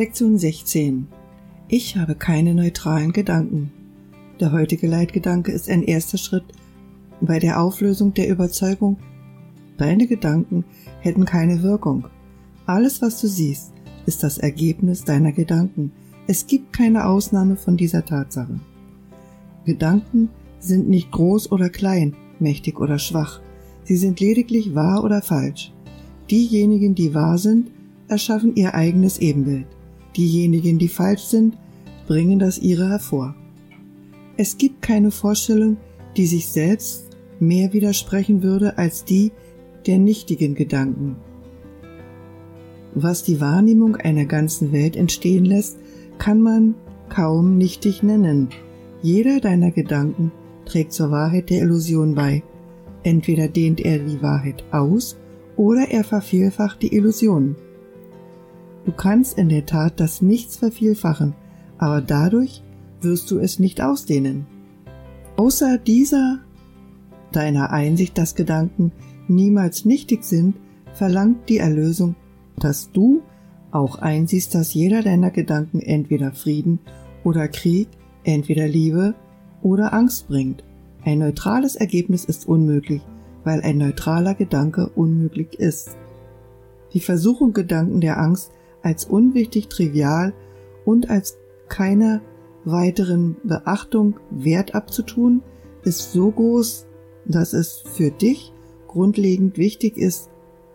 Lektion 16. Ich habe keine neutralen Gedanken. Der heutige Leitgedanke ist ein erster Schritt bei der Auflösung der Überzeugung, deine Gedanken hätten keine Wirkung. Alles, was du siehst, ist das Ergebnis deiner Gedanken. Es gibt keine Ausnahme von dieser Tatsache. Gedanken sind nicht groß oder klein, mächtig oder schwach. Sie sind lediglich wahr oder falsch. Diejenigen, die wahr sind, erschaffen ihr eigenes Ebenbild. Diejenigen, die falsch sind, bringen das ihre hervor. Es gibt keine Vorstellung, die sich selbst mehr widersprechen würde als die der nichtigen Gedanken. Was die Wahrnehmung einer ganzen Welt entstehen lässt, kann man kaum nichtig nennen. Jeder deiner Gedanken trägt zur Wahrheit der Illusion bei. Entweder dehnt er die Wahrheit aus oder er vervielfacht die Illusion. Du kannst in der Tat das Nichts vervielfachen, aber dadurch wirst du es nicht ausdehnen. Außer dieser deiner Einsicht, dass Gedanken niemals nichtig sind, verlangt die Erlösung, dass du auch einsiehst, dass jeder deiner Gedanken entweder Frieden oder Krieg, entweder Liebe oder Angst bringt. Ein neutrales Ergebnis ist unmöglich, weil ein neutraler Gedanke unmöglich ist. Die Versuchung, Gedanken der Angst als unwichtig, trivial und als keiner weiteren Beachtung Wert abzutun, ist so groß, dass es für dich grundlegend wichtig ist,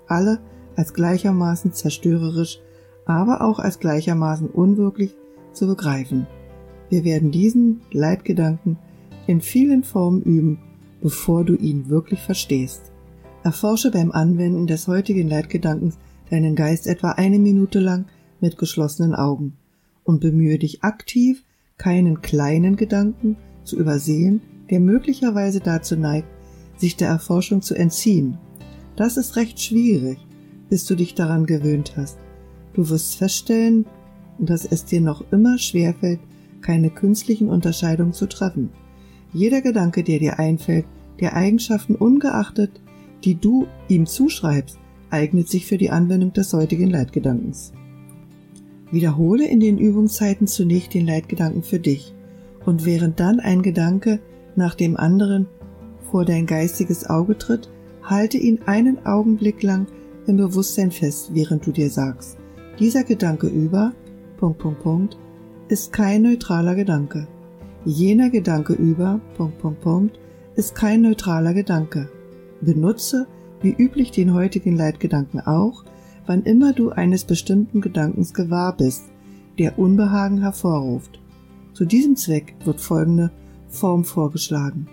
alle als gleichermaßen zerstörerisch, aber auch als gleichermaßen unwirklich zu begreifen. Wir werden diesen Leitgedanken in vielen Formen üben, bevor du ihn wirklich verstehst. Erforsche beim Anwenden des heutigen Leitgedankens deinen Geist etwa eine Minute lang mit geschlossenen Augen und bemühe dich aktiv, keinen kleinen Gedanken zu übersehen, der möglicherweise dazu neigt, sich der Erforschung zu entziehen. Das ist recht schwierig, bis du dich daran gewöhnt hast. Du wirst feststellen, dass es dir noch immer schwerfällt, keine künstlichen Unterscheidungen zu treffen. Jeder Gedanke, der dir einfällt, der Eigenschaften ungeachtet, die du ihm zuschreibst, eignet sich für die Anwendung des heutigen Leitgedankens. Wiederhole in den Übungszeiten zunächst den Leitgedanken für dich und während dann ein Gedanke nach dem anderen vor dein geistiges Auge tritt, halte ihn einen Augenblick lang im Bewusstsein fest, während du dir sagst, dieser Gedanke über, Punkt, Punkt, Punkt, ist kein neutraler Gedanke. Jener Gedanke über, Punkt, Punkt, Punkt, ist kein neutraler Gedanke. Benutze, wie üblich, den heutigen Leitgedanken auch, wann immer du eines bestimmten Gedankens gewahr bist, der Unbehagen hervorruft. Zu diesem Zweck wird folgende Form vorgeschlagen.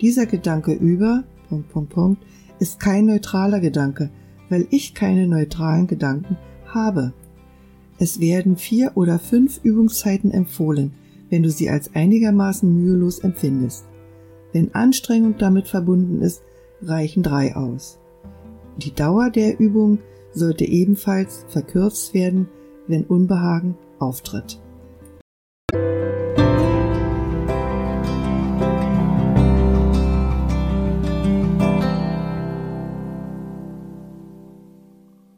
Dieser Gedanke über, ist kein neutraler Gedanke, weil ich keine neutralen Gedanken habe. Es werden vier oder fünf Übungszeiten empfohlen, wenn du sie als einigermaßen mühelos empfindest. Wenn Anstrengung damit verbunden ist, reichen drei aus. Die Dauer der Übung sollte ebenfalls verkürzt werden, wenn Unbehagen auftritt.